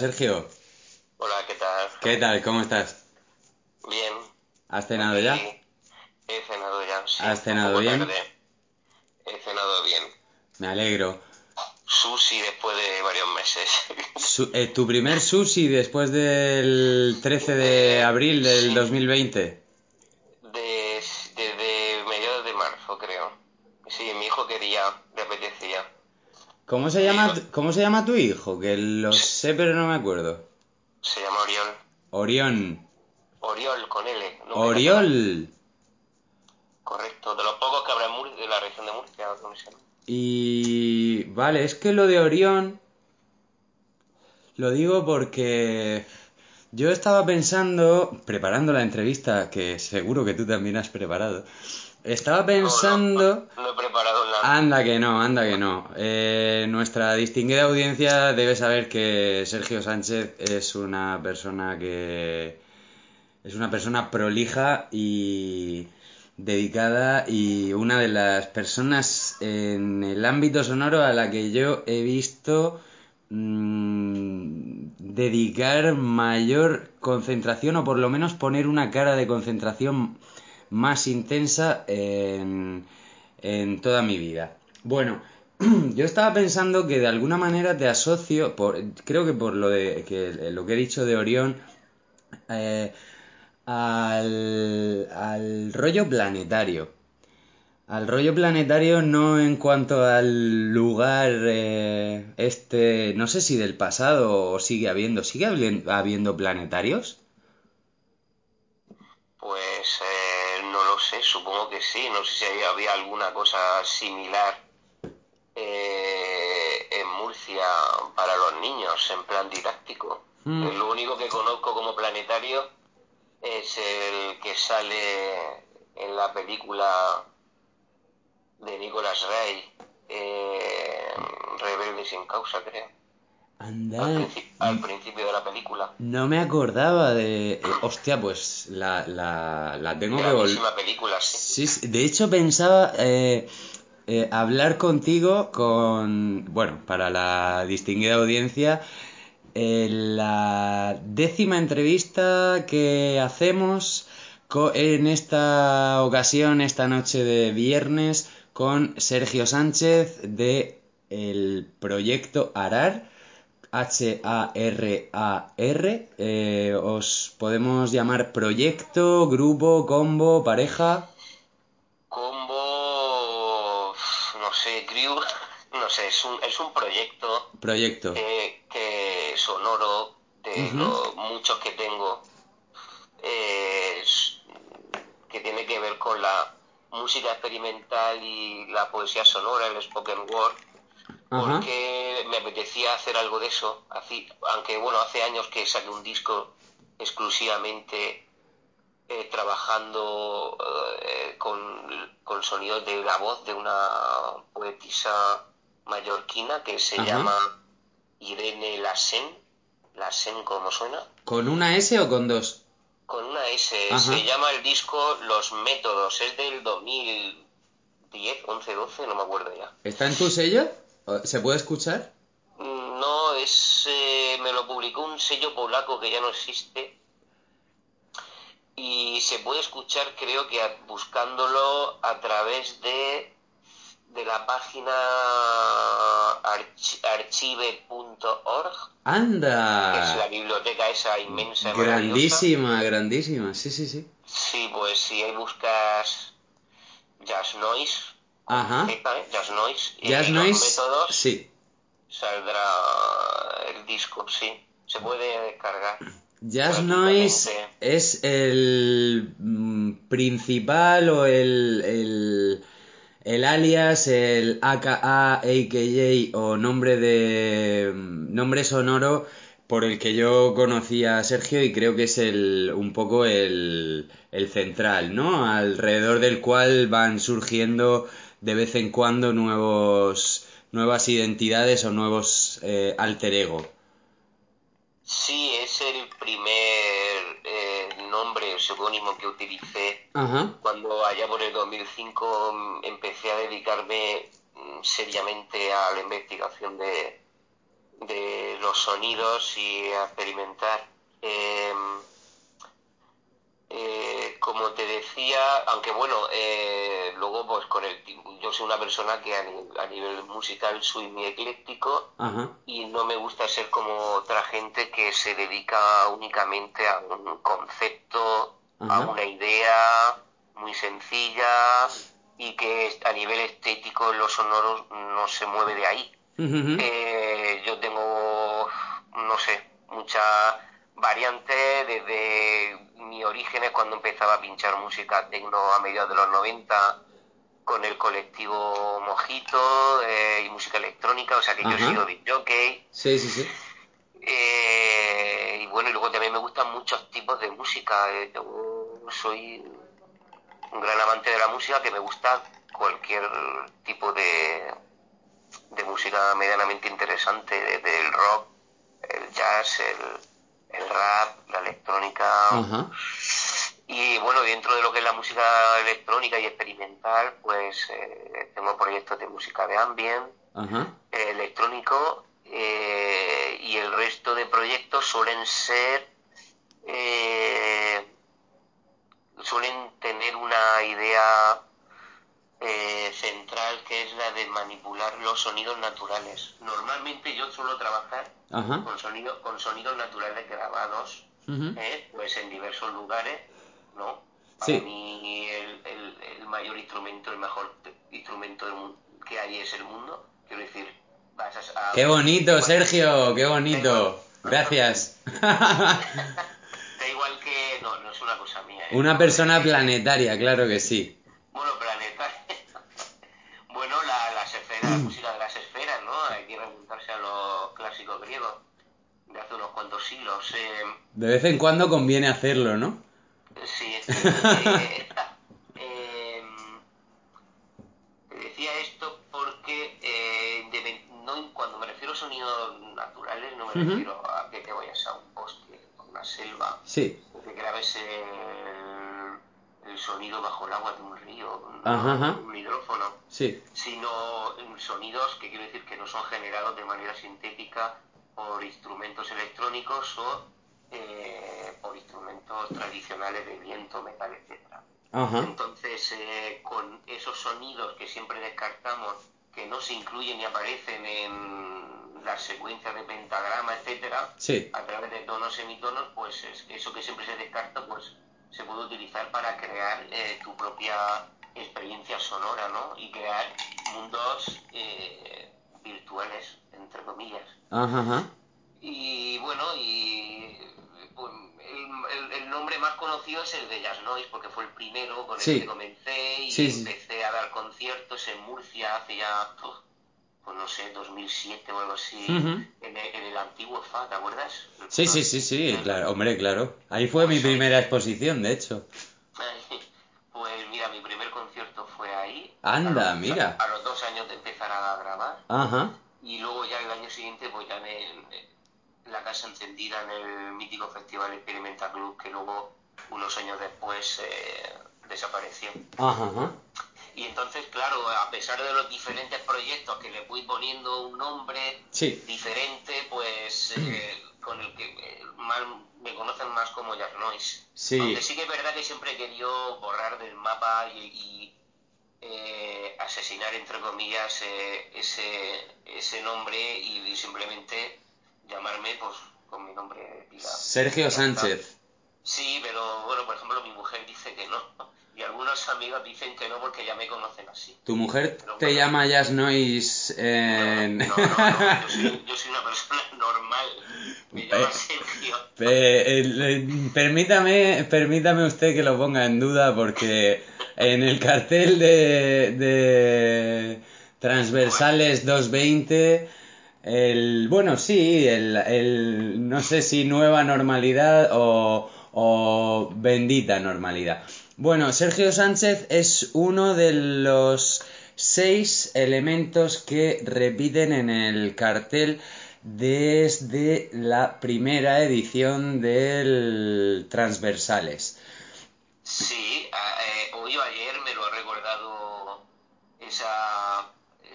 Sergio. Hola, ¿qué tal? ¿Qué tal? ¿Cómo estás? Bien. ¿Has cenado ya? Sí, he cenado ya. Sí, ¿Has cenado bien? tarde. He cenado bien. Me alegro. Sushi después de varios meses. Su- eh, ¿Tu primer sushi después del 13 de abril del Sí. 2020? De- Desde mediados de marzo, creo. Sí, mi hijo quería, le apetecía. ¿Cómo se llama, cómo se llama tu hijo? Que lo sé pero no me acuerdo. Se llama Oriol. Orión. Oriol con L. no Oriol. Correcto, de los pocos que habrá en Mur- de la región de Murcia. nombre. Y vale, es que lo de Orión lo digo porque yo estaba pensando, preparando la entrevista, que seguro que tú también has preparado, estaba pensando... No, no, no he preparado. Anda que no, anda que no. Eh, nuestra distinguida audiencia debe saber que Sergio Sánchez es una persona que es una persona prolija y dedicada y una de las personas en el ámbito sonoro a la que yo he visto mm, dedicar mayor concentración o por lo menos poner una cara de concentración más intensa en, en toda mi vida. Bueno, yo estaba pensando que de alguna manera te asocio, por, creo que por lo, de, que, lo que he dicho de Orión, eh, al, al rollo planetario. Al rollo planetario no en cuanto al lugar eh, este, no sé si del pasado o sigue habiendo, ¿sigue habiendo planetarios? Pues sé, supongo que sí. No sé si había, había alguna cosa similar eh, en Murcia para los niños, en plan didáctico. Mm. Lo único que conozco como planetario es el que sale en la película de Nicolas Ray, eh, Rebelde sin causa, creo. Al, Anda, al principio de la película. no me acordaba de... eh, hostia, pues la, la, la tengo que volver... Película, sí. Sí, de hecho pensaba eh, eh, hablar contigo con, bueno, para la distinguida audiencia, la décima entrevista que hacemos en esta ocasión, esta noche de viernes, con Sergio Sánchez de el proyecto Arar. H-A-R-A-R. eh, os podemos llamar proyecto, grupo, combo, pareja. Combo, no sé, Crew, no sé, es un, es un proyecto Proyecto. que, que sonoro de los muchos que tengo, eh, que tiene que ver con la música experimental y la poesía sonora, el spoken word. Porque me apetecía hacer algo de eso, así, aunque bueno, hace años que saqué un disco exclusivamente eh, trabajando eh, con, con sonidos de la voz de una poetisa mallorquina que se Ajá. llama Irene Lassen, Lassen como suena, ¿Con una S o con dos? con una S, Ajá. se llama el disco Los Métodos, es del 2010, 11, 12, no me acuerdo ya. ¿Está en tu sello? ¿O- ¿Se puede escuchar? No, es, eh, me lo publicó un sello polaco que ya no existe y se puede escuchar creo que buscándolo a través de, de la página arch- archive.org, que es la ¡Anda! biblioteca esa inmensa. Grandísima, grandísima. Sí, sí, sí. Sí, pues si ahí buscas Jazz Noise Ajá. ¿eh? Jazz Noise. Y Jazz Noise, métodos sí. saldrá el disco, sí. Se puede descargar. Jazz. Noise es el mm, principal o el, el, el alias, el AKA, AKJ o nombre de mm, nombre sonoro por el que yo conocí a Sergio y creo que es el un poco el, el central, ¿no? Alrededor del cual van surgiendo de vez en cuando nuevos nuevas identidades o nuevos eh, alter ego. Sí, es el primer eh, nombre, seudónimo que utilicé Ajá. cuando allá por el 2005 mm, empecé a dedicarme mm, seriamente a la investigación de, de los sonidos y a experimentar. Eh, como te decía, aunque bueno, eh, luego pues con el yo soy una persona que a, ni- a nivel musical soy muy ecléctico Ajá. y no me gusta ser como otra gente que se dedica únicamente a un concepto, a una idea muy sencilla y que a nivel estético en los sonoros no se mueve de ahí. Eh, yo tengo, no sé, muchas variantes desde mi orígenes cuando empezaba a pinchar música tecno a mediados de los 90 con el colectivo Mojito eh, y música electrónica, o sea que yo he sido de jockey. Sí, sí, sí. Eh, y bueno, y luego también me gustan muchos tipos de música. eh, yo soy un gran amante de la música que me gusta cualquier tipo de, de música medianamente interesante, desde el rock, el jazz, el, el rap, la electrónica. Ajá. Y bueno, dentro de lo que es la música electrónica y experimental, pues eh, tengo proyectos de música de ambient, Ajá. eh, electrónico eh, y el resto de proyectos suelen ser eh, suelen tener una idea eh, central que es la de manipular los sonidos naturales normalmente yo suelo trabajar Ajá. con sonidos con sonidos naturales grabados eh, pues en diversos lugares no para Sí. mí el, el- el mayor instrumento el mejor instrumento del mundo que hay es el mundo quiero decir vas a, Qué bonito, Sergio, qué bonito. Gracias. Da igual que. No, no es una cosa mía. ¿eh? Una persona planetaria, claro que sí. Bueno, planeta. bueno, la, las esferas, las esferas, ¿no? Hay que remontarse a los clásicos griegos de hace unos cuantos siglos. Eh, De vez en cuando conviene hacerlo, ¿no? sí, eh, eh, te decía esto porque eh, no, cuando me refiero a sonidos naturales, no me refiero a que te vayas a un bosque, a una selva. Sí. que grabes el, el sonido bajo el agua de un río, Ajá, ajá. un hidrófono, Sí. sino sonidos que quiero decir que no son generados de manera sintética por instrumentos electrónicos o eh, por instrumentos tradicionales de viento, metal, etcétera. Ajá. Entonces, eh, con esos sonidos que siempre descartamos, que no se incluyen ni aparecen en las secuencias de pentagrama, etcétera, Sí. a través de tonos semitonos, pues es- eso que siempre se descarta, pues se puede utilizar para crear eh, tu propia experiencia sonora, ¿no? Y crear mundos eh, virtuales, entre comillas. Ajá, ajá. Y bueno, y pues, el, el- el nombre más conocido es el de Jazz Noise, porque fue el primero con el Sí. que comencé y Sí, sí. empecé a dar conciertos en Murcia hace ya, uf, pues no sé, 2007 o algo así, en, el, en el antiguo FA, ¿te acuerdas? Sí, sí, sí, sí, claro, hombre, claro. Ahí fue mi primera exposición, de hecho. Pues mira, mi primer concierto fue ahí. Anda, a los, mira. A, los dos años de empezar a grabar. Ajá. Y luego ya el año siguiente, pues ya en, en la casa encendida en el mítico Festival Experimenta Club, que luego, unos años después, eh, desapareció. Ajá, ajá. Y entonces, claro, a pesar de los diferentes proyectos que le fui poniendo un nombre Sí. diferente, pues eh, con el que eh, más, me conocen más como Jazz Noise. Sí. Aunque sí que es verdad que siempre he querido borrar del mapa y, y, eh, asesinar, entre comillas, eh, ese, ese nombre y, simplemente llamarme pues con mi nombre. Sergio Sánchez. Sí, pero bueno, por ejemplo, mi mujer dice que no. y algunos amigos dicen que no porque ya me conocen así. ¿Tu mujer Pero te bueno. llama Jazz Noise en... No, no, no, yo soy, yo soy una persona normal. Me llama Eh. Sergio. Eh, eh, permítame, permítame usted que lo ponga en duda porque en el cartel de, de Transversales 220, el, bueno, sí, el, el, no sé si nueva normalidad o, o bendita normalidad. Bueno, Sergio Sánchez es uno de los seis elementos que repiten en el cartel desde la primera edición del Transversales. Sí, a- eh, hoy o ayer me lo ha recordado esa,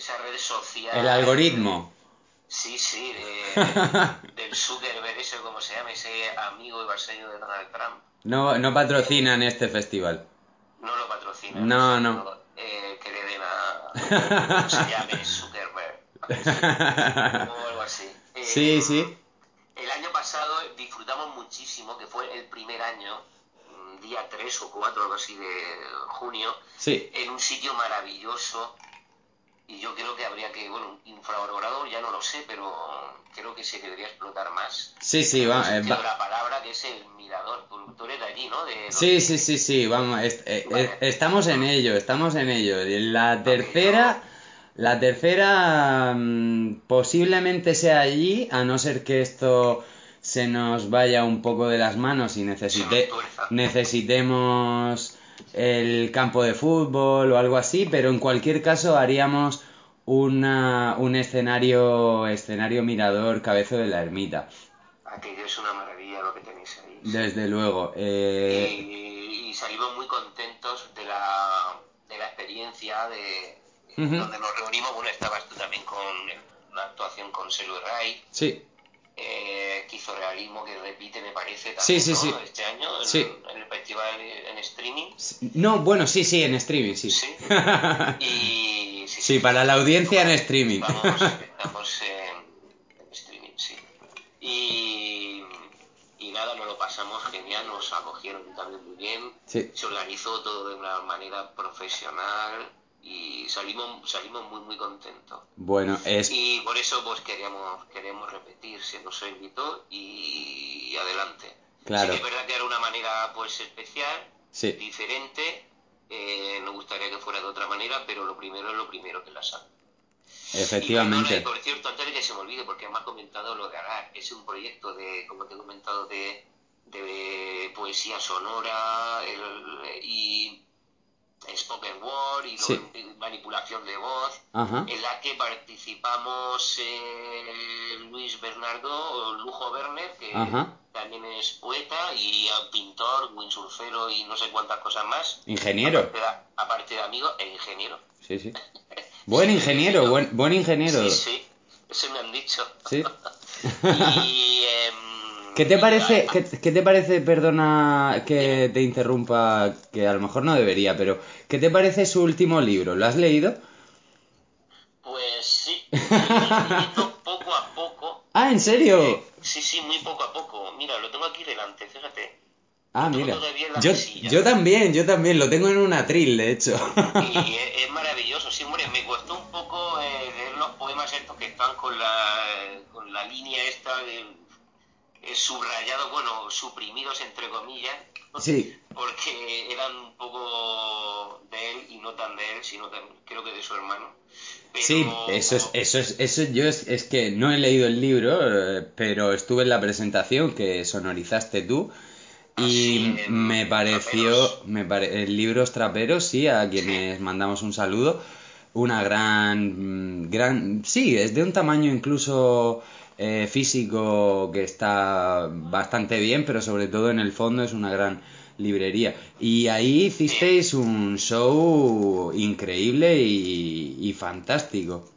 esa red social. El algoritmo. Sí, sí, de- del Zuckerberg, ese como se llama, ese amigo y vasallo de Donald Trump. No, no patrocinan este festival. No lo patrocina. No, no. Eh, que le den a. ¿Cómo se llame? Zuckerberg. O algo así. Eh, Sí, sí. El año pasado disfrutamos muchísimo, que fue el primer año, mm, día 3 o 4, algo así de junio, Sí, en un sitio maravilloso. Y yo creo que habría que, bueno, infravalorado ya no lo sé, pero creo que se debería explotar más. sí, sí, va, eh, va- la palabra que es el mirador. Tú, tú eres de allí, ¿no? De Sí, sí, sí, sí, vamos, est- eh, Vale. eh, estamos en ello, estamos en ello. La tercera, la tercera mm, posiblemente sea allí, a no ser que esto se nos vaya un poco de las manos y necesite, necesitemos el campo de fútbol o algo así, pero en cualquier caso haríamos una, un escenario, escenario mirador cabezo de la ermita. Aquello es una maravilla lo que tenéis ahí. Desde luego. eh, y, y salimos muy contentos de la, de la experiencia de donde nos reunimos. Bueno, estabas tú también con una actuación con Selu Ray, sí, eh, esquizorealismo que repite, me parece, también, Sí, sí, ¿no? sí. este año en, Sí. en el festival en streaming. No, bueno, sí, sí, en streaming, sí. Sí. Y, sí, Sí, para la audiencia en streaming. Estamos, estamos en, en streaming, sí. Y, y nada, nos lo pasamos genial, nos acogieron también muy bien. Se organizó todo de una manera profesional y salimos, salimos muy, muy contentos. Bueno, es... Y por eso pues queríamos, queremos repetir, se nos invitó y, y adelante. Claro. Sí es verdad que era una manera pues especial, Sí, diferente, eh, nos gustaría que fuera de otra manera, pero lo primero es lo primero que la salud. Y, efectivamente. y por cierto, antes de que se me olvide, porque me comentado lo de Arar, es un proyecto de, como te he comentado, de, de poesía sonora el- y spoken word y Sí. manipulación de voz, Ajá. en la que participamos eh, Luis Bernardo, Lujo Werner, que Ajá. también es poeta y pintor, windsurfero y no sé cuántas cosas más. Ingeniero. Aparte de, aparte de amigo e ingeniero. Sí, sí. Buen ingeniero, buen, buen ingeniero. Sí, sí, eso me han dicho. Sí. Y, em, ¿Qué te parece, qué, qué te parece, perdona que te interrumpa, que a lo mejor no debería, pero ¿qué te parece su último libro? ¿Lo has leído? Pues sí, poco a poco. Ah, ¿en serio? Eh, sí, sí, muy poco a poco. Mira, lo tengo aquí delante, fíjate. Ah, mira. Yo, mesilla. yo también, yo también, lo tengo en un atril, de hecho. Y es, es maravilloso, sí, hombre, me costó un poco eh, leer los poemas estos que están con la, con la línea esta de eh, subrayados, bueno, suprimidos entre comillas, Sí, porque eran un poco de él y no tan de él, sino también creo que de su hermano. Pero, sí, eso es, eso es, eso yo es, es que no he leído el libro, eh, pero estuve en la presentación que sonorizaste tú y Ah, sí, en me pareció, Traperos. me pare- el libro Traperos, sí, a quienes mandamos un saludo, una gran, mm, gran, sí, es de un tamaño incluso eh, físico que está bastante bien, pero sobre todo en el fondo es una gran librería. Y ahí hicisteis un show increíble y, y fantástico.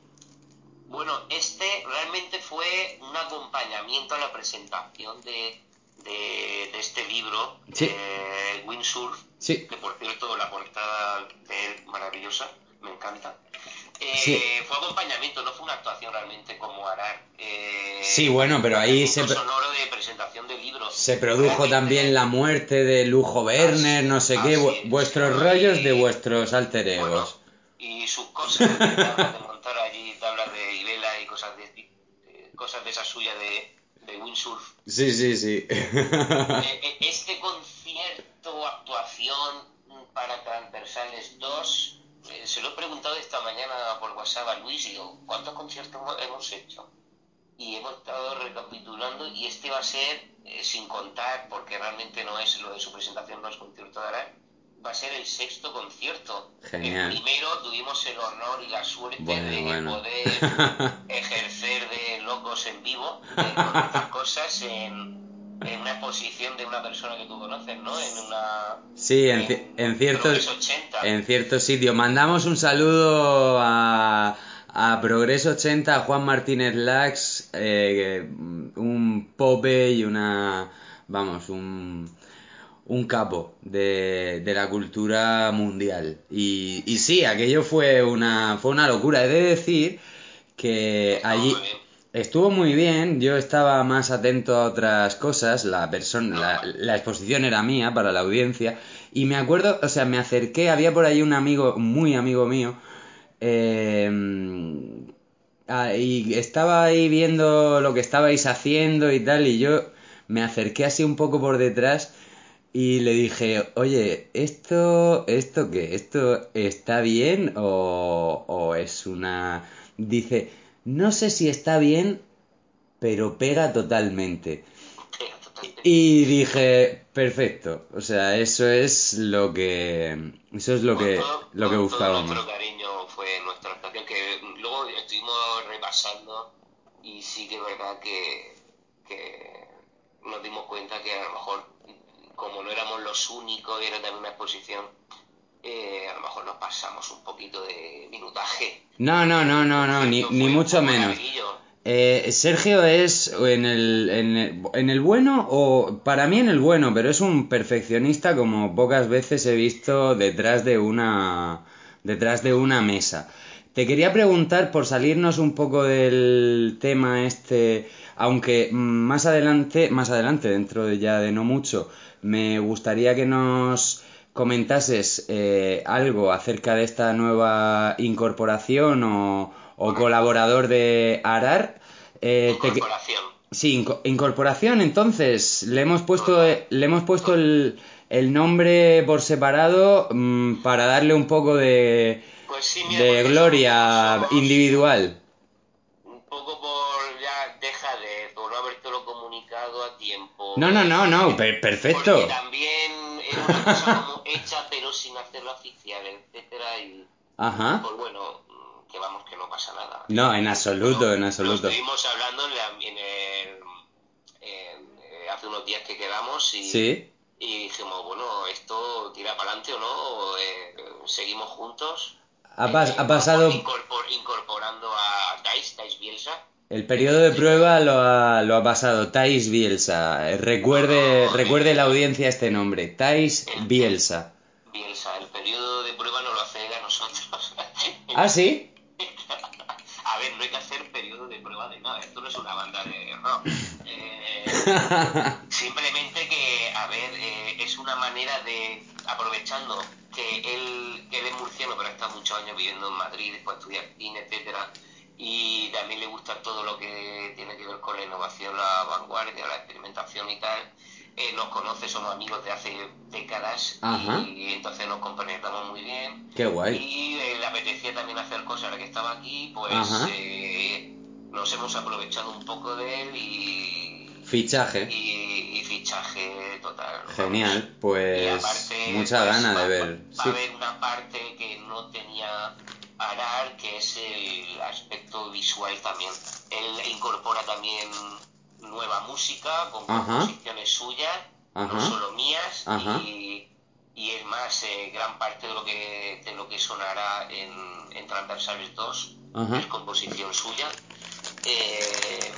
Bueno, este realmente fue un acompañamiento a la presentación de, de, de este libro, Sí. eh, Windsurf, Sí, que por cierto la portada de él maravillosa, me encanta. Eh, Sí. Fue acompañamiento, no fue una actuación realmente como Arar. Eh, Sí, bueno, pero ahí se- sonoro de presentación del libro. Sí, se produjo también la muerte de Lujo Werner, no sé qué, vuestros rollos de vuestros alter egos. y sus cosas, de montar allí tablas de Ibela y cosas de, cosas de esa suya de, de windsurf. Sí, sí, sí. Eh, eh, este concierto, actuación para Transversales 2, eh, se lo he preguntado esta mañana por WhatsApp a Luis y digo, ¿cuántos conciertos hemos hecho? Y hemos estado recapitulando y este va a ser, sin contar, porque realmente no es lo de su presentación, no es concierto de Arán, va a ser el sexto concierto. Genial. El primero tuvimos el honor y la suerte de poder ejercer de locos en vivo, de cosas en, en, una exposición de una persona que tú conoces, ¿no? En una... Sí, en, en, ciertos, en ciertos sitios. Mandamos un saludo a, a Progreso 80, a Juan Martínez Lax, eh, un pope y una... Vamos, un un capo de, de la cultura mundial. Y, y, sí, aquello fue una, fue una locura. He de decir que allí estuvo muy bien, yo estaba más atento a otras cosas, la, persona, la, exposición era mía para la audiencia, y me acuerdo, o sea, me acerqué, había por ahí un amigo, muy amigo mío, eh, y estaba ahí viendo lo que estabais haciendo y tal, y yo me acerqué así un poco por detrás y le dije, oye, ¿esto, esto qué? ¿Esto está bien o, o es una... Dice, no sé si está bien, pero pega totalmente. Y dije, perfecto, o sea, eso es lo que eso es lo que lo que buscábamos. nuestro cariño fue nuestra estación que luego estuvimos repasando y sí que es verdad que, que nos dimos cuenta que a lo mejor como no éramos los únicos y era también una exposición, eh, a lo mejor nos pasamos un poquito de minutaje. No, no, no, no, no, ni, ni mucho menos. Eh, Sergio es en el, en, el, en el bueno, o para mí en el bueno, pero es un perfeccionista como pocas veces he visto detrás de una, detrás de una mesa. Te quería preguntar, por salirnos un poco del tema este, aunque más adelante, más adelante, dentro de ya de no mucho, me gustaría que nos comentases eh, algo acerca de esta nueva incorporación o, colaborador de Arar. Eh, incorporación. Sí, incorporación. Entonces, le hemos puesto, le hemos puesto el, el nombre por separado mm, para darle un poco de, pues de gloria individual. Un poco por ya deja de por no habértelo comunicado a tiempo. No, no, no, no, perfecto. Porque también era una cosa como hecha pero sin hacerlo oficial, etcétera y Ajá. pues bueno, que vamos que no pasa nada. No, en absoluto, en absoluto. estuvimos hablando en, el, eh, hace unos días que quedamos y ¿Sí? y dijimos, bueno, esto tira para adelante o no, eh, seguimos juntos. Ha, ha pasado... incorporando a Thais, Thais Bielsa. El periodo de prueba lo ha, lo ha pasado Thais Bielsa. Recuerde, recuerde la audiencia este nombre, Thais Bielsa. Bielsa, el periodo de prueba no lo hace a nosotros. ¿Ah, sí? a ver, no hay que hacer periodo de prueba de nada, esto no es una banda de rock. Eh, simplemente que, a ver, eh, es una manera de, aprovechando que él, que él es murciano, pero ha estado muchos años viviendo en Madrid, después estudiar cine, etcétera, y también le gusta todo lo que tiene que ver con la innovación, la vanguardia, la experimentación y tal. Eh, nos conoce, somos amigos de hace décadas y entonces nos compenetramos muy bien. Qué guay. Y le apetecía también hacer cosas, ahora que estaba aquí, pues nos hemos aprovechado un poco de él y... Fichaje. Y, fichaje total. Genial, pues mucha pues, gana de ver. Va, a haber una parte que no tenía Arar, que es el aspecto visual también. Él incorpora también nueva música con composiciones suyas, no solo mías, y, y, es más, eh, gran parte de lo que, de lo que sonará en, en Transversales 2 es composición suya. Eh,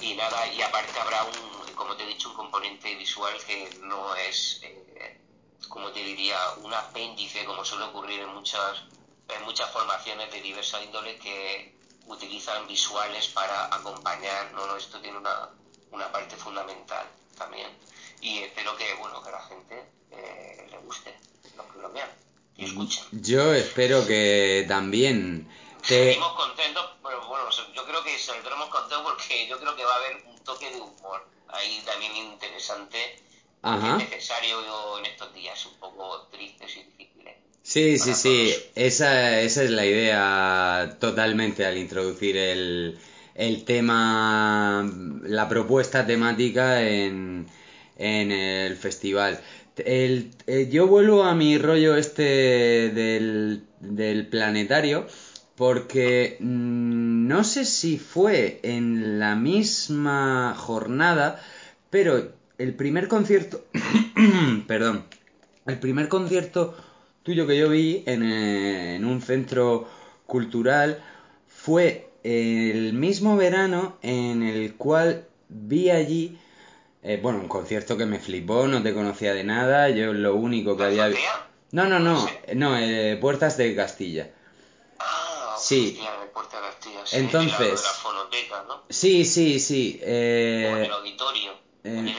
y nada, y aparte habrá un, como te he dicho, un componente visual que no es, eh, como te diría, un apéndice, como suele ocurrir en muchas, en muchas formaciones de diversa índole que utilizan visuales para acompañar, no, no, esto tiene una, una parte fundamental. también. Y espero que, bueno, que a la gente eh, le guste, los que lo vean y escuchen. Yo espero que también te... Seguimos contentos, bueno, bueno, yo creo que saldremos contentos porque yo creo que va a haber un toque de humor ahí también interesante, Ajá. que es necesario en estos días un poco tristes y difíciles. Sí, sí, sí, esa, esa es la idea totalmente al introducir el, el tema, la propuesta temática en, en el festival. El, eh, yo vuelvo a mi rollo este del, del planetario porque mm, no sé si fue en la misma jornada, pero el primer concierto, perdón, el primer concierto tuyo que yo vi en, eh, en un centro cultural fue el mismo verano en el cual vi allí, eh, bueno, un concierto que me flipó, no te conocía de nada, yo lo único que ¿La había... azotea? No, no, no, no, eh, Puertas de Castilla. Ah, Sí. de Puerta de Castilla, sí, Entonces- de la, de la fonoteca, ¿no? Sí, sí, sí. eh, o en el auditorio. eh,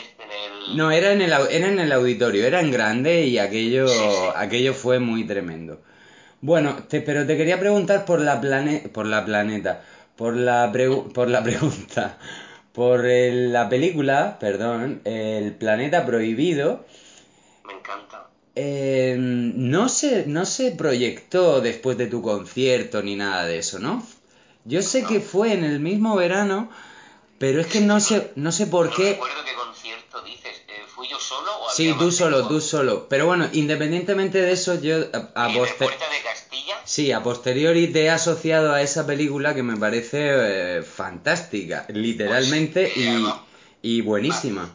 No, era en el, era en el auditorio, era en grande y aquello, Sí, sí. aquello fue muy tremendo. Bueno, te- pero te quería preguntar por la plane, por la planeta, por la pregu- por la pregunta, por el- la película, perdón, El planeta prohibido, Me encanta. eh, no se, no se proyectó después de tu concierto ni nada de eso, ¿no? Yo sé que fue en el mismo verano, pero es que no sé, no sé por no qué. recuerdo qué Sí, tú solo, tú solo. Pero bueno, independientemente de eso, yo a, a ¿Y de poster- Puerta de Castilla? sí, a posteriori te he asociado a esa película que me parece eh, fantástica, literalmente Pues, sí, y, y buenísima.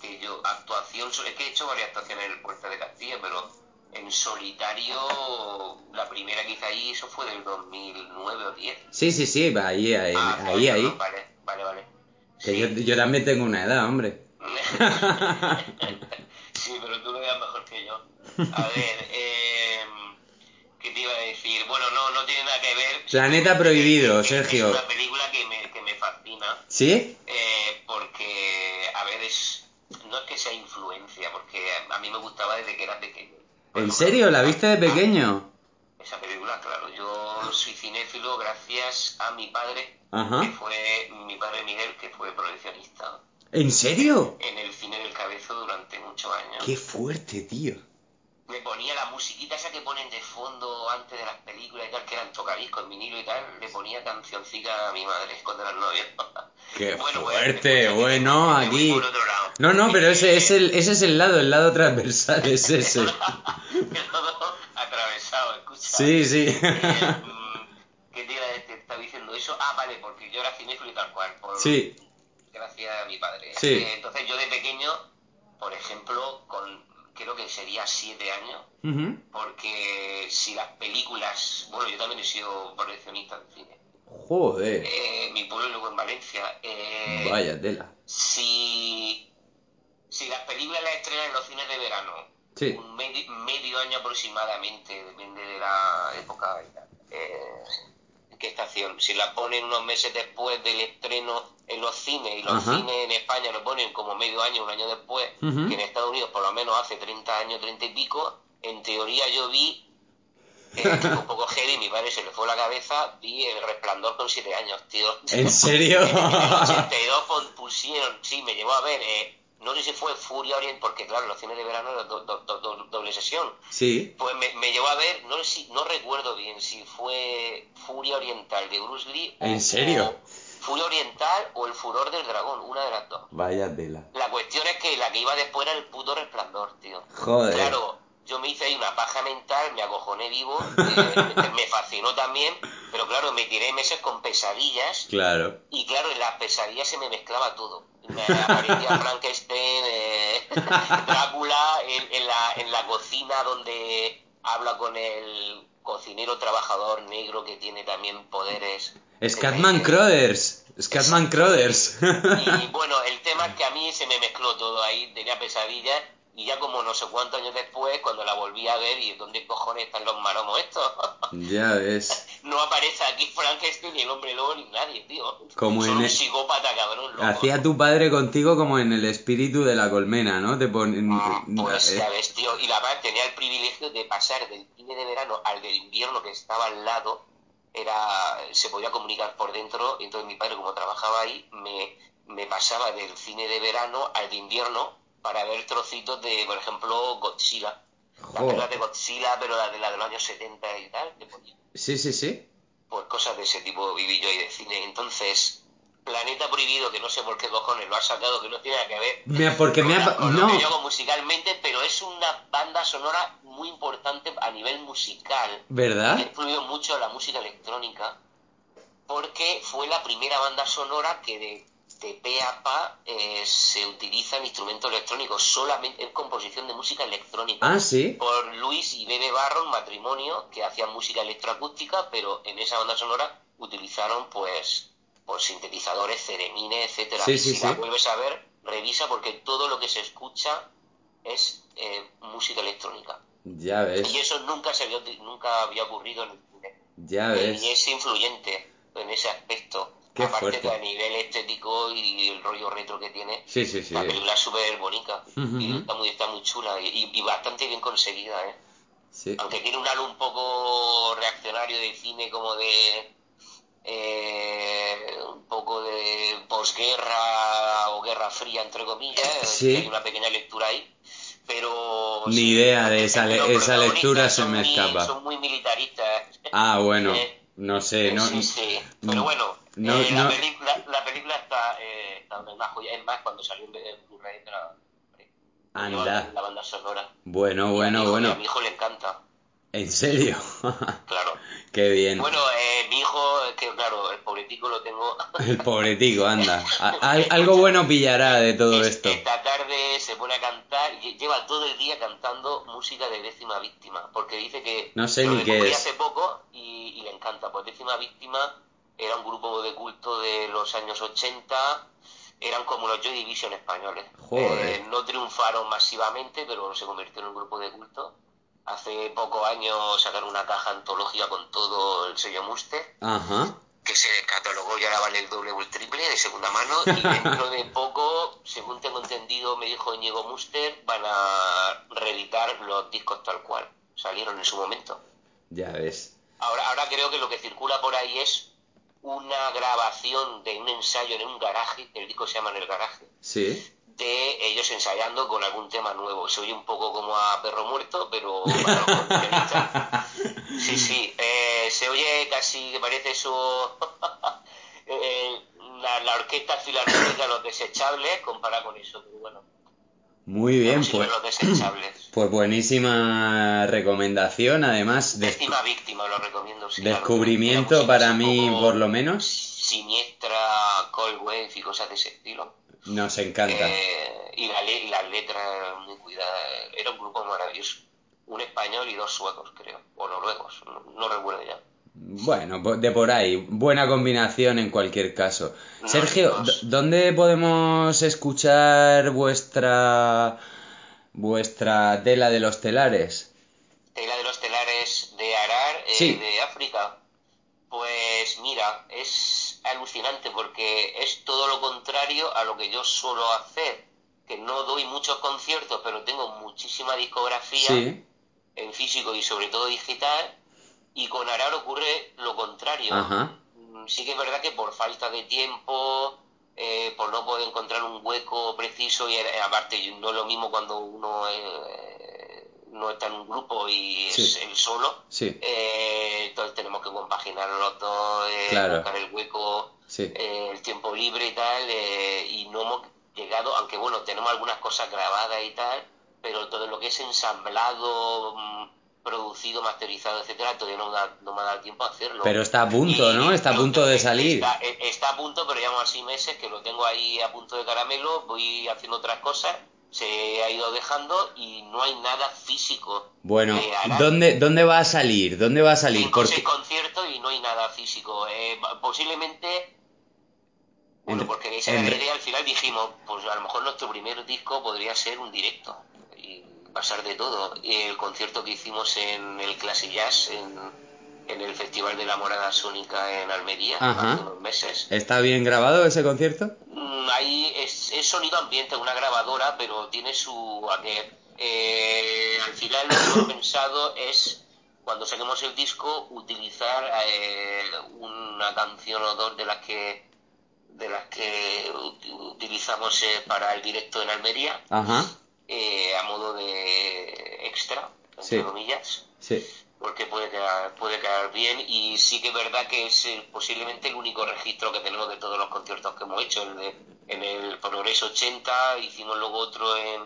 Que yo, actuación, es que he hecho varias actuaciones en el Puerta de Castilla, pero en solitario, la primera que hice ahí, eso fue del 2009 o 10. Sí, sí, sí, ahí, ahí, Ah, ahí, coño, ahí. Vale, vale, vale. Que Sí. yo, yo también tengo una edad, hombre. sí, pero tú lo veas mejor que yo. A ver, eh, ¿qué te iba a decir? Bueno, no, no tiene nada que ver. Planeta Prohibido, Es- es- Sergio. Es una película que me, que me fascina. ¿Sí? eh, porque, a ver, es, no es que sea influencia, porque a, a mí me gustaba desde que era pequeño. ¿En serio? ¿La viste de pequeño? Esa película, claro. Yo soy cinéfilo gracias a mi padre, Ajá. que fue mi padre Miguel, que fue proyeccionista ¿En serio? en el cine del cabezo durante muchos años. Qué fuerte, tío. Me ponía la musiquita esa que ponen de fondo antes de las películas y tal, que en vinilo y tal, le ponía cancioncica a mi madre cuando eran novios. Qué Bueno, pues, fuerte, escucha, bueno, me aquí. lado. No, no, pero ese es el, ese es el lado, el lado transversal es ese. todo atravesado, escucha. Sí, sí. Eh, mm, ¿Qué te? Te estaba diciendo eso. Ah, vale, porque yo era cinéfilo y tal cual. Por, Sí. Gracias a mi padre. Sí. Eh, entonces yo de pequeño, por ejemplo, con creo que sería siete años, porque si las películas, bueno, yo también he sido proyeccionista de cine. Joder. Eh, mi pueblo luego en Valencia. Eh, Vaya tela. si, si las películas las estrenan en los cines de verano, Sí. un medi- medio año aproximadamente, depende de la época eh, qué estación. Si la ponen unos meses después del estreno en los cines, y los Ajá. cines en España lo ponen como medio año, un año después, Ujú. que en Estados Unidos por lo menos hace 30 años, 30 y pico, en teoría yo vi, eh, un poco heavy, mi padre se le fue la cabeza, vi El Resplandor con 7 años, tío. ¿En serio? En el 82 pon- pusieron, sí, me llevó a ver, eh, no sé si fue Furia Oriental, porque claro, los cines de verano era do- do- do- do- doble sesión. Sí. Pues me, me llevó a ver, no si, no recuerdo bien si fue Furia Oriental de Bruce Lee. o- ¿En serio? o Furia Oriental o El Furor del Dragón, una de las dos. Vaya tela. La cuestión es que la que iba después era el puto resplandor, tío. Joder. Claro, yo me hice ahí una paja mental, me acojoné vivo, eh, me, me fascinó también, pero claro, me tiré meses con pesadillas Claro. y claro, en las pesadillas se me mezclaba todo. Me aparecía Frankenstein, eh, Drácula, en, en la, en la cocina donde habla con el cocinero trabajador negro que tiene también poderes. Scatman Crothers. Scatman Crothers. Y bueno, el tema es que a mí se me mezcló todo ahí, tenía pesadillas Y ya como no sé cuántos años después, cuando la volví a ver, y ¿dónde cojones están los maromos estos? Ya ves. no aparece aquí Frankenstein, ni el hombre lobo, ni nadie, tío. Como Son en un el- psicópata, cabrón, loco. Hacía tu padre contigo como en el espíritu de la colmena, ¿no? Te ponen... Ah, Pues eh, ya ves, tío. Y la verdad tenía el privilegio de pasar del cine de verano al del invierno que estaba al lado. Era, se podía comunicar por dentro. Entonces mi padre, como trabajaba ahí, me, me pasaba del cine de verano al de invierno para ver trocitos de, por ejemplo, Godzilla. Las Joder. películas de Godzilla, pero las de, la de los años 70 y tal. que. Sí, sí, sí. Pues cosas de ese tipo viví yo ahí de cine. Entonces, Planeta Prohibido, que no sé por qué cojones lo ha sacado, que no tiene nada que ver Me ha- porque me ha... la- con lo No, que yo hago musicalmente, pero es una banda sonora muy importante a nivel musical. Que ¿verdad? influido mucho en la música electrónica, porque fue la primera banda sonora que de, de pe a pa eh, se utilizan instrumentos electrónicos, solamente en composición de música electrónica. Ah, sí. Por Luis y Bebe Barron, matrimonio, que hacían música electroacústica, pero en esa banda sonora utilizaron pues, pues sintetizadores, ceremines, etcétera. Sí, Y sí, si la sí. vuelves a ver, revisa porque todo lo que se escucha es eh, música electrónica. Ya ves, Y eso nunca se había, nunca había ocurrido en el cine. ya ves. Y es influyente en ese aspecto. Qué Aparte fuerte. que a nivel estético y el rollo retro que tiene, Sí, sí, sí. la película es súper bonita. Y está muy, está muy chula y, y- bastante bien conseguida, ¿eh? Sí. Aunque tiene un halo un poco reaccionario de cine como de... eh, un poco de posguerra o guerra fría, entre comillas. Sí. Hay una pequeña lectura ahí. Pero... Ni idea de esa le- esa lectura se me muy- escapa. Son muy militaristas. Ah, bueno, Eh, no sé, no... sí, sí. Pero bueno, no- eh, la, película, la película está, eh, está una joya. Es más, cuando salió en en Blu-ray, era- Anda. La banda sonora. Bueno, Y a mi bueno, y A bueno. mi hijo le encanta, ¿En serio? claro. Qué bien. Bueno, eh, mi hijo, es que claro, el pobretico lo tengo. El pobretico, anda. Al- algo bueno pillará de todo Es- esto. Esta tarde se pone a cantar y lleva todo el día cantando música de décima víctima, porque dice que No sé lo ni qué es. hace poco y, y le encanta. Pues décima víctima era un grupo de culto de los años 80, eran como los Joy Division españoles. Joder. Eh, no triunfaron masivamente, pero se convirtió en un grupo de culto. Hace pocos años sacaron una caja antológica con todo el sello Muster Ajá. que se catalogó y ahora vale el doble o el triple de segunda mano y dentro de poco, según tengo entendido, me dijo Ñigo Muster, van a reeditar los discos tal cual salieron en su momento. Ya ves. Ahora, ahora creo que lo que circula por ahí es una grabación de un ensayo en un garaje, el disco se llama En el garaje, Sí. de ellos ensayando con algún tema nuevo. Se oye un poco como a perro muerto, pero coleccionistas. Sí, sí, eh, se oye casi que parece eso. eh, la, la orquesta filarmónica, los desechables, compara con eso, pero bueno. Muy bien, pues. los desechables. Pues buenísima recomendación, además. Décima víctima, lo recomiendo. sí, descubrimiento música para mí, por lo menos. Siniestra, cold wave y cosas de ese estilo. Nos encanta. Eh, y, la le- las letras muy cuidadas. Era un grupo maravilloso. Un español y dos suecos, creo. O noruegos, no, no recuerdo ya. Bueno, de por ahí. Buena combinación en cualquier caso. No, Sergio, ¿dónde podemos escuchar vuestra vuestra tela de los telares? Tela de los telares de Arar, eh, Sí. de África. Pues mira, es alucinante porque es todo lo contrario a lo que yo suelo hacer. Que no doy muchos conciertos, pero tengo muchísima discografía Sí. en físico y sobre todo digital. Y con Arar ocurre lo contrario. Ajá. Mm, Sí que es verdad que por falta de tiempo, eh, por no poder encontrar un hueco preciso y eh, aparte no es lo mismo cuando uno eh, no está en un grupo y es Sí. él solo, Sí. eh, entonces tenemos que compaginar los dos, eh, Claro. buscar el hueco, Sí. el tiempo libre y tal, y no hemos llegado, aunque bueno, tenemos algunas cosas grabadas y tal, pero todo lo que es ensamblado, mm, producido, masterizado, etcétera, todavía no, me da- no me ha dado tiempo a hacerlo. Pero está a punto, Y- ¿no? Está a punto de salir. Está, eh, está a punto, pero llevamos así meses que lo tengo ahí a punto de caramelo, voy haciendo otras cosas, se ha ido dejando y no hay nada físico. Bueno, Arar. ¿dónde, ¿dónde va a salir? ¿Dónde va a salir? Porque... conciertos y no hay nada físico. Eh, posiblemente, bueno, En- porque esa era la idea, al final dijimos, pues a lo mejor nuestro primer disco podría ser un directo. Y pasar de todo. El concierto que hicimos en el Classic Jazz, en, en el Festival de la Morada Sónica en Almería, Ajá. hace unos meses. ¿Está bien grabado ese concierto? Mm, Ahí es, es sonido ambiente, una grabadora, pero tiene su aquel. Eh, al final lo que hemos pensado es, cuando saquemos el disco, utilizar eh, una canción o dos de las que de las que ut- utilizamos eh, para el directo en Almería, Ajá, eh, a modo de extra, entre Sí. comillas sí. porque puede quedar, puede quedar bien y sí que es verdad que es eh, posiblemente el único registro que tenemos de todos los conciertos que hemos hecho. El de- en el Progreso 80 hicimos luego otro en,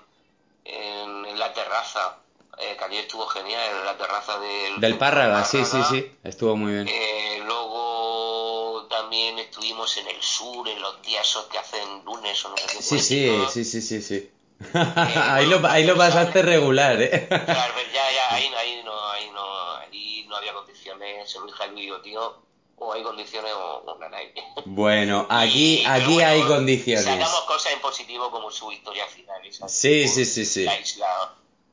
en, en la terraza, eh, que ayer estuvo genial, en la terraza del, Del Párraga, sí, sí, sí. Estuvo muy bien. Eh, luego también estuvimos en el sur, en los días que hacen lunes o no sé qué. Sí, sí, sí, sí, sí, sí. Eh, ahí, lo, ahí lo pasaste regular, ¿eh? Claro, pero ya, ya, ahí, ahí no, ahí no, ahí no había condiciones, se lo dije a Luis, tío, o hay condiciones o, o no hay. Bueno, aquí, Y- aquí bueno, hay condiciones. Sacamos cosas en positivo como su historia final, esa, Sí, sí, sí, sí. La isla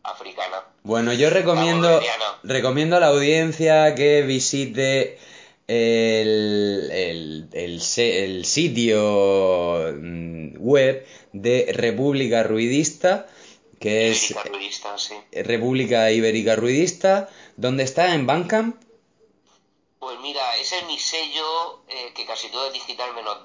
africana. Bueno, yo recomiendo, recomiendo a la audiencia que visite el, el, el se- el sitio mm, web de República Ruidista, que es Ibérica Ruidista, sí. República Ibérica Ruidista, donde está en Bandcamp. Pues mira, ese es mi sello, eh, que casi todo es digital, menos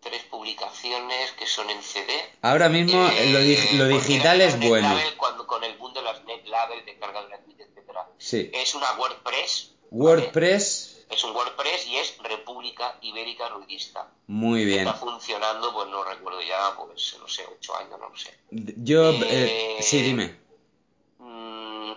tres publicaciones que son en CD. Ahora mismo Eh, lo, dig- lo digital es bueno. Label cuando, con el boom de las net label, descarga gratuita, etcétera. Sí. Es una WordPress. ¿vale? Es un WordPress y es República Ibérica Ruidista. muy bien. Está funcionando, pues no recuerdo ya, pues no sé, ocho años, no lo sé. Yo, eh, Eh, sí, dime. Mm,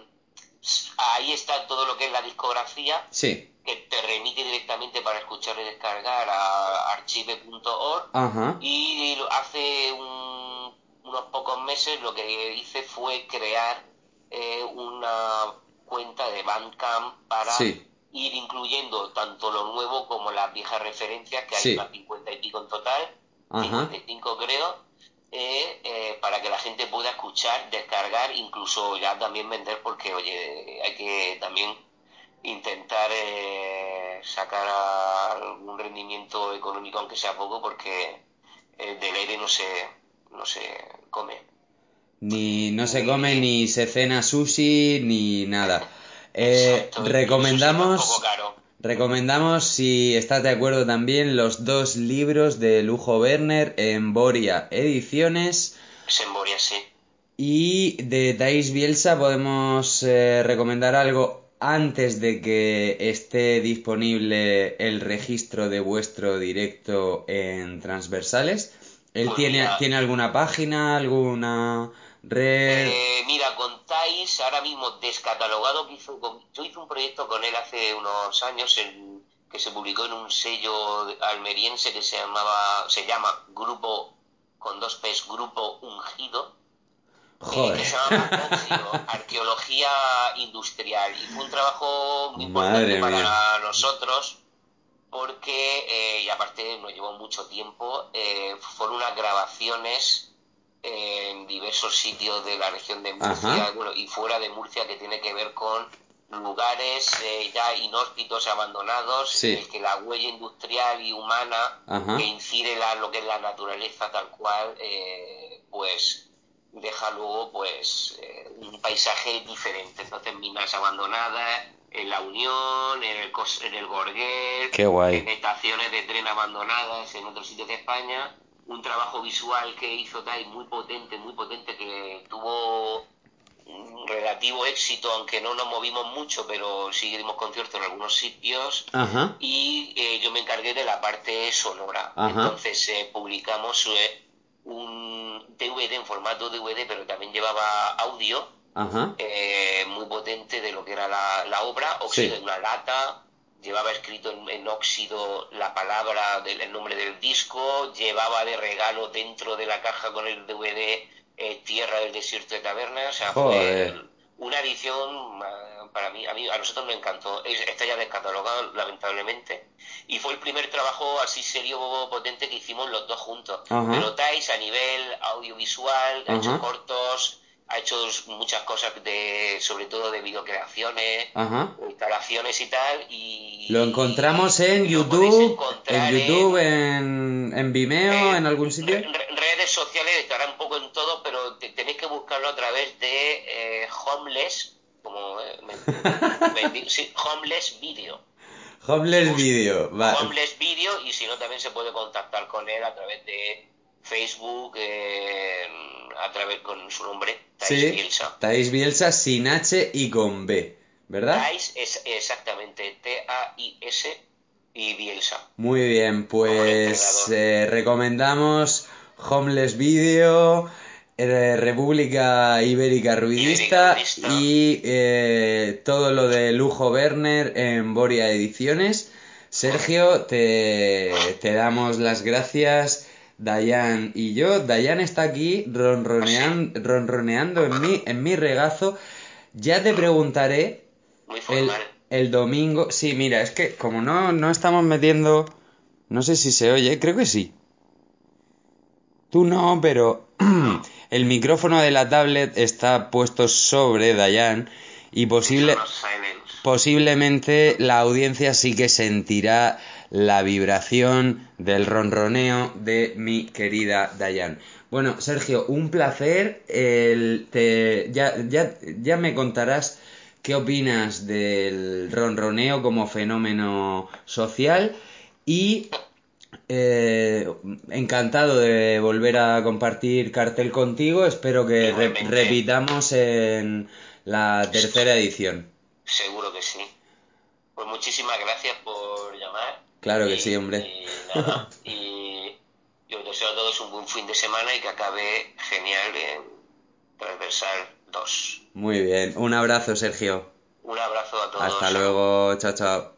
ahí está todo lo que es la discografía, Sí. que te remite directamente para escuchar y descargar a archive.org. Ajá. Y hace un- unos pocos meses lo que hice fue crear eh, una cuenta de Bandcamp para Sí. Ir incluyendo tanto lo nuevo como las viejas referencias, que hay Sí. unas 50 y pico en total, Ajá. 55 creo, eh, eh, para que la gente pueda escuchar, descargar, incluso ya también vender, porque oye, hay que también intentar eh, sacar algún rendimiento económico, aunque sea poco, porque eh, del aire no se, no se come. Ni no se come ni se cena sushi ni nada. Eh, Exacto, recomendamos, es un caro. recomendamos, si estás de acuerdo también, los dos libros de Lujo Werner en Boria Ediciones. Semboria, sí. Y de Thais Bielsa podemos eh, recomendar algo antes de que esté disponible el registro de vuestro directo en transversales. Él Pues tiene, mira. tiene alguna página, alguna red. Eh, mira, contáis ahora mismo descatalogado que hizo con- yo hice un proyecto con él hace unos años en- que se publicó en un sello almeriense que se llamaba se llama Grupo con dos P's Grupo Ungido eh, Joder. que se llama Arqueología Industrial y fue un trabajo muy Madre importante para nosotros porque, eh, y aparte nos llevó mucho tiempo, fueron unas grabaciones en diversos sitios de la región de Murcia bueno, y fuera de Murcia que tiene que ver con lugares eh, ya inhóspitos abandonados Sí. en el que la huella industrial y humana Ajá. que incide la, lo que es la naturaleza tal cual eh, pues deja luego pues eh, un paisaje diferente entonces minas abandonadas en la Unión en el, en el Gorguer en estaciones de tren abandonadas en otros sitios de España un trabajo visual que hizo Tai muy potente muy potente que tuvo un relativo éxito aunque no nos movimos mucho pero sí dimos conciertos en algunos sitios Ajá. y eh, yo me encargué de la parte sonora. Ajá. Entonces eh, publicamos eh, un DVD en formato DVD, pero también llevaba audio Ajá. eh, muy potente de lo que era la, la obra, óxido Sí. en una lata, llevaba escrito en, en óxido la palabra del el nombre del disco, llevaba de regalo dentro de la caja con el DVD eh, Tierra del Desierto de Taberna, o sea, Joder. fue una edición ah, para mí, a mí, a nosotros nos encantó, Es- está ya descatalogado lamentablemente, y fue el primer trabajo así serio potente que hicimos los dos juntos, pero Tais a nivel audiovisual, Ajá. cortos, ha hecho muchas cosas de, sobre todo de videocreaciones, Ajá. instalaciones y tal, y... Lo encontramos en y YouTube, en YouTube, en, en Vimeo, en algún sitio. re- redes sociales estará un poco en todo, pero te- tenéis que buscarlo a través de eh, Homeless, como eh, me- me di- sí, Homeless Video. Homeless Video, va. Homeless Video y si no también se puede contactar con él a través de Facebook, eh, a través con su nombre, Thais Sí, Bielsa. Thais Bielsa sin H y con B, ¿verdad? Thais es exactamente T-A-I-S y Bielsa. Muy bien, pues eh, recomendamos Homeless Video, eh, República Ibérica Ruidista Ruidista. y eh, todo lo de Lujo Werner en Boria Ediciones. Sergio, te, te damos las gracias, Dayan y yo. Dayan está aquí ronronean- ronroneando en mi, en mi regazo. Ya te preguntaré Muy el, el domingo. Sí, mira, es que como no, no estamos metiendo. No sé si se oye, creo que sí. Tú no, pero el micrófono de la tablet está puesto sobre Dayan y posible, posiblemente la audiencia sí que sentirá la vibración del ronroneo de mi querida Dayan. Bueno, Sergio, un placer. El- te- ya, ya, ya me contarás qué opinas del ronroneo como fenómeno social y eh, encantado de volver a compartir cartel contigo. Espero que re- repitamos en la tercera edición. Seguro que sí. Pues muchísimas gracias por llamar. Claro que Y- sí, hombre. Y, nada, y yo deseo a todos un buen fin de semana y que acabe genial en Transversal 2. Muy bien. Un abrazo, Sergio. Un abrazo a todos. Hasta luego. Chao, chao.